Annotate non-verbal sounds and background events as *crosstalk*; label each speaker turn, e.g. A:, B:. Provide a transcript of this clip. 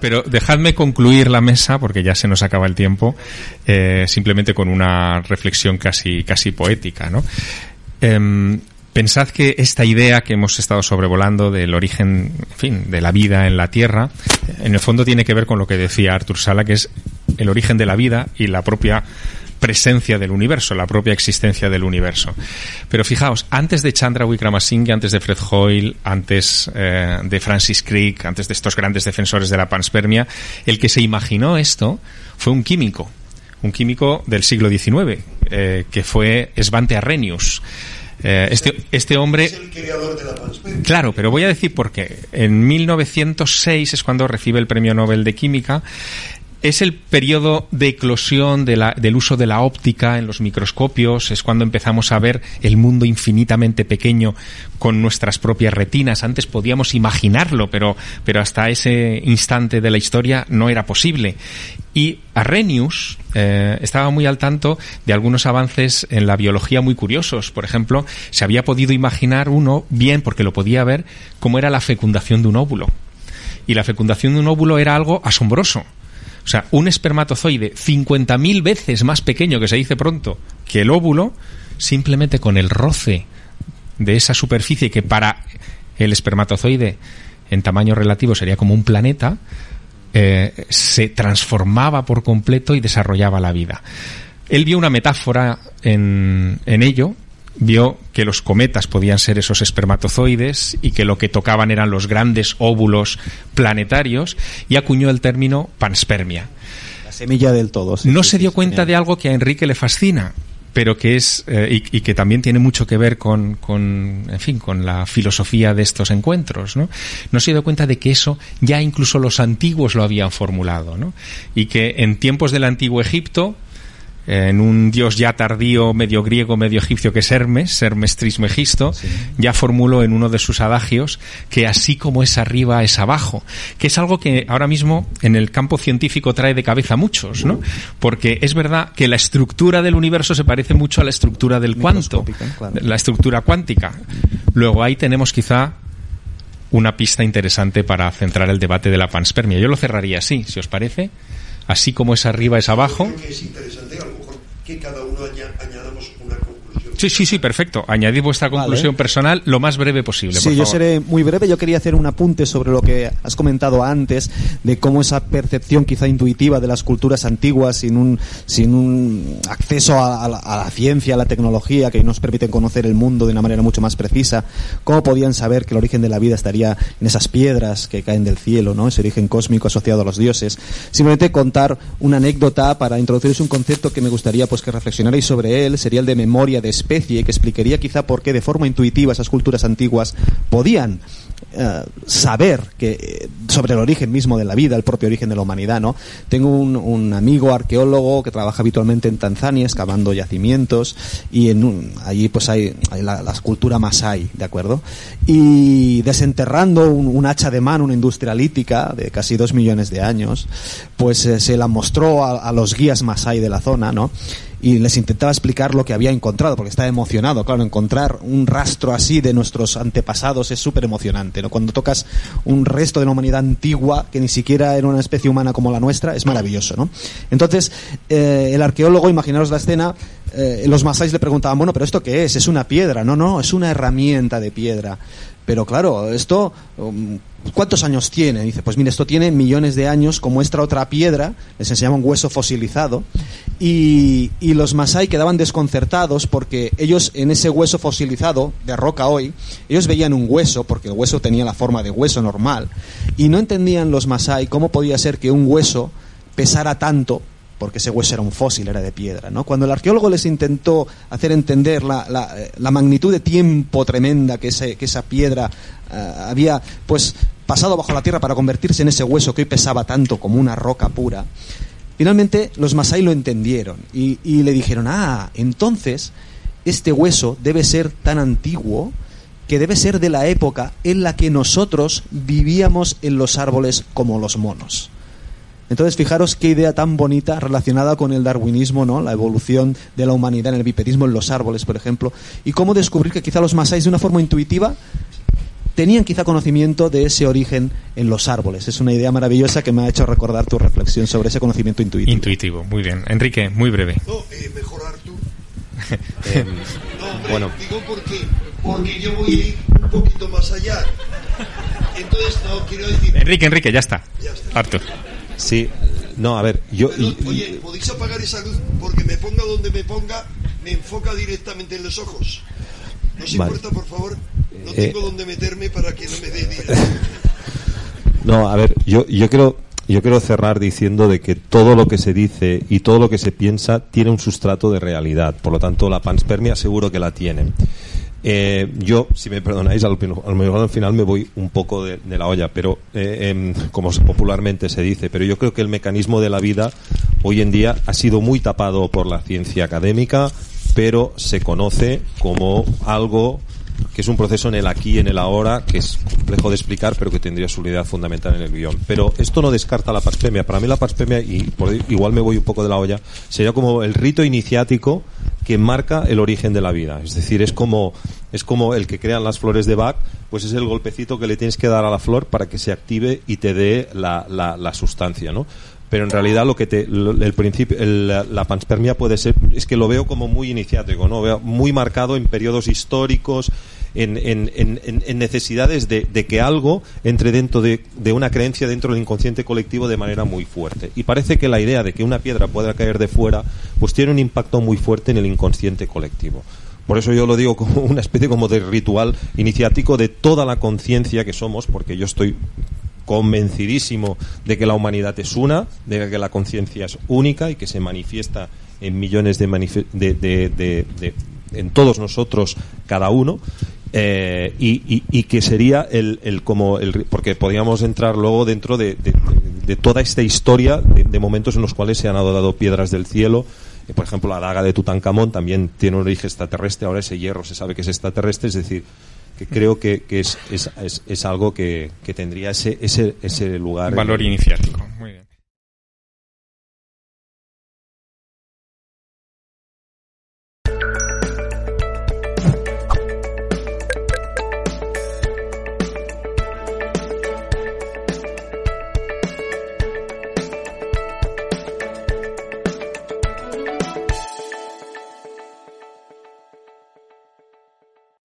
A: pero dejadme concluir la mesa, porque ya se nos acaba el tiempo, eh, simplemente con una reflexión casi, casi poética, ¿no? Em, pensad que esta idea que hemos estado sobrevolando del origen, en fin, de la vida en la Tierra, en el fondo tiene que ver con lo que decía Arthur Sala, que es el origen de la vida y la propia presencia del universo, la propia existencia del universo. Pero fijaos, antes de Chandra Wickramasinghe, antes de Fred Hoyle, antes eh, de Francis Crick, antes de estos grandes defensores de la panspermia, el que se imaginó esto fue un químico, un químico del siglo XIX, eh, que fue Svante Arrhenius. Eh, este, este hombre.
B: Es el creador de la panspermia.
A: Claro, pero voy a decir por qué. En 1906 es cuando recibe el premio Nobel de Química. Es el periodo de eclosión del uso de la óptica en los microscopios, es cuando empezamos a ver el mundo infinitamente pequeño con nuestras propias retinas. Antes podíamos imaginarlo, pero, pero hasta ese instante de la historia no era posible. Y Arrhenius eh, estaba muy al tanto de algunos avances en la biología muy curiosos. Por ejemplo, se había podido imaginar uno bien, porque lo podía ver, cómo era la fecundación de un óvulo. Y la fecundación de un óvulo era algo asombroso. O sea, un espermatozoide 50.000 veces más pequeño, que se dice pronto, que el óvulo, simplemente con el roce de esa superficie que para el espermatozoide en tamaño relativo sería como un planeta, eh, se transformaba por completo y desarrollaba la vida. Él vio una metáfora en, en ello, vio que los cometas podían ser esos espermatozoides y que lo que tocaban eran los grandes óvulos planetarios y acuñó el término panspermia.
C: La semilla del todo. sí,
A: No
C: sí,
A: se dio
C: sí,
A: cuenta
C: genial.
A: de algo que a Enrique le fascina, pero que es eh, y, y que también tiene mucho que ver con, con, en fin, con la filosofía de estos encuentros, ¿no? No se dio cuenta de que eso ya incluso los antiguos lo habían formulado, ¿no? Y que en tiempos del antiguo Egipto en un dios ya tardío, medio griego, medio egipcio, que es Hermes, Hermes Trismegisto, ya formuló en uno de sus adagios que así como es arriba es abajo, que es algo que ahora mismo en el campo científico trae de cabeza a muchos, ¿no? Porque es verdad que la estructura del universo se parece mucho a la estructura del cuanto,
C: claro.
A: la estructura cuántica. Luego ahí tenemos quizá una pista interesante para centrar el debate de la panspermia. Yo lo cerraría así, si os parece. Así como es arriba es abajo.
B: Yo creo que es interesante, a lo mejor, que cada
A: Sí, sí, sí, perfecto. Añadid vuestra conclusión personal lo más breve posible, por
C: Sí, yo
A: favor.
C: seré muy breve. Yo quería hacer un apunte sobre lo que has comentado antes, de cómo esa percepción quizá intuitiva de las culturas antiguas, sin un, sin un acceso a, a la, a la ciencia, a la tecnología, que nos permiten conocer el mundo de una manera mucho más precisa, cómo podían saber que el origen de la vida estaría en esas piedras que caen del cielo, ¿no? ese origen cósmico asociado a los dioses. Simplemente contar una anécdota para introduciros un concepto que me gustaría pues que reflexionarais sobre él, sería el de memoria de especie, que explicaría quizá por qué de forma intuitiva esas culturas antiguas podían eh, saber que eh, sobre el origen mismo de la vida, el propio origen de la humanidad, ¿no? Tengo un, amigo arqueólogo que trabaja habitualmente en Tanzania, excavando yacimientos, y allí pues hay, la, cultura masái, ¿de acuerdo? Y desenterrando un, hacha de mano, una industria lítica de casi dos millones de años, pues eh, se la mostró a, a los guías masái de la zona, ¿no? Y les intentaba explicar lo que había encontrado, porque estaba emocionado. Claro, encontrar un rastro así de nuestros antepasados es súper emocionante. ¿no? Cuando tocas un resto de la humanidad antigua, que ni siquiera era una especie humana como la nuestra, es maravilloso. ¿no? Entonces, eh, el arqueólogo, imaginaros la escena, eh, los masáis le preguntaban, bueno, pero ¿esto qué es? ¿Es una piedra? No, no, es una herramienta de piedra. Pero claro, esto, um, ¿cuántos años tiene? Dice, pues mire, esto tiene millones de años, como esta otra piedra, les enseñaba un hueso fosilizado, y, y los masái quedaban desconcertados porque ellos en ese hueso fosilizado, de roca hoy, ellos veían un hueso, porque el hueso tenía la forma de hueso normal, y no entendían los masái cómo podía ser que un hueso pesara tanto porque ese hueso era un fósil, era de piedra. ¿no? Cuando el arqueólogo les intentó hacer entender la, magnitud de tiempo tremenda que, esa piedra eh, había pues pasado bajo la tierra para convertirse en ese hueso que hoy pesaba tanto como una roca pura, finalmente los masái lo entendieron y le dijeron, ah, entonces este hueso debe ser tan antiguo que debe ser de la época en la que nosotros vivíamos en los árboles como los monos. Entonces, fijaros qué idea tan bonita relacionada con el darwinismo, ¿no? La evolución de la humanidad en el bipedismo en los árboles, por ejemplo, y cómo descubrir que quizá los masáis de una forma intuitiva tenían quizá conocimiento de ese origen en los árboles. Es una idea maravillosa que me ha hecho recordar tu reflexión sobre ese conocimiento intuitivo.
A: Intuitivo, muy bien. Enrique, muy breve.
B: No, eh, mejorar tú. *laughs*
D: Eh,
B: No, hombre,
D: bueno,
B: digo porque, porque yo voy a ir un poquito más allá. Entonces, no, quiero decir...
A: Enrique, Enrique, ya está.
B: Ya está.
A: Artur.
D: Sí, no, a ver, yo...
B: Oye, ¿podéis apagar esa luz? Porque me ponga donde me ponga, me enfoca directamente en los ojos. ¿No os
D: Vale.
B: importa, por favor? No
D: Eh.
B: tengo donde meterme para que no me dé. *laughs*
D: No, a ver, yo, yo quiero yo quiero cerrar diciendo de que todo lo que se dice y todo lo que se piensa tiene un sustrato de realidad. Por lo tanto, la panspermia seguro que la tiene. Eh, yo, si me perdonáis, al, final me voy un poco de, la olla, pero eh, em, como popularmente se dice, pero yo creo que el mecanismo de la vida hoy en día ha sido muy tapado por la ciencia académica, pero se conoce como algo que es un proceso en el aquí en el ahora, que es complejo de explicar, pero que tendría su unidad fundamental en el guion. Pero esto no descarta la paspemia. Para mí la paspemia, y por, igual me voy un poco de la olla, sería como el rito iniciático que marca el origen de la vida. Es decir, es como, es como el que crean las flores de Bach, pues es el golpecito que le tienes que dar a la flor para que se active y te dé la, la, la sustancia, ¿no? pero en realidad lo que te el principio el- la, la panspermia puede ser es que lo veo como muy iniciático no veo muy marcado en periodos históricos en, en- en- en- necesidades de, de que algo entre dentro de, de una creencia dentro del inconsciente colectivo de manera muy fuerte. Y parece que la idea de que una piedra pueda caer de fuera pues tiene un impacto muy fuerte en el inconsciente colectivo. Por eso yo lo digo como *laughs* una especie como de ritual iniciático de toda la conciencia que somos, porque yo estoy convencidísimo de que la humanidad es una, de que la conciencia es única y que se manifiesta en millones de, de- de- de- en todos nosotros cada uno eh, y, y- y que sería el, el como el porque podríamos entrar luego dentro de, de- de toda esta historia de, de momentos en los cuales se han adorado piedras del cielo. Eh, por ejemplo la daga de Tutankamón también tiene un origen extraterrestre. Ahora ese hierro se sabe que es extraterrestre. Es decir que creo que, que es, es, es, es algo que, que tendría ese, ese, ese lugar
A: Valor iniciático.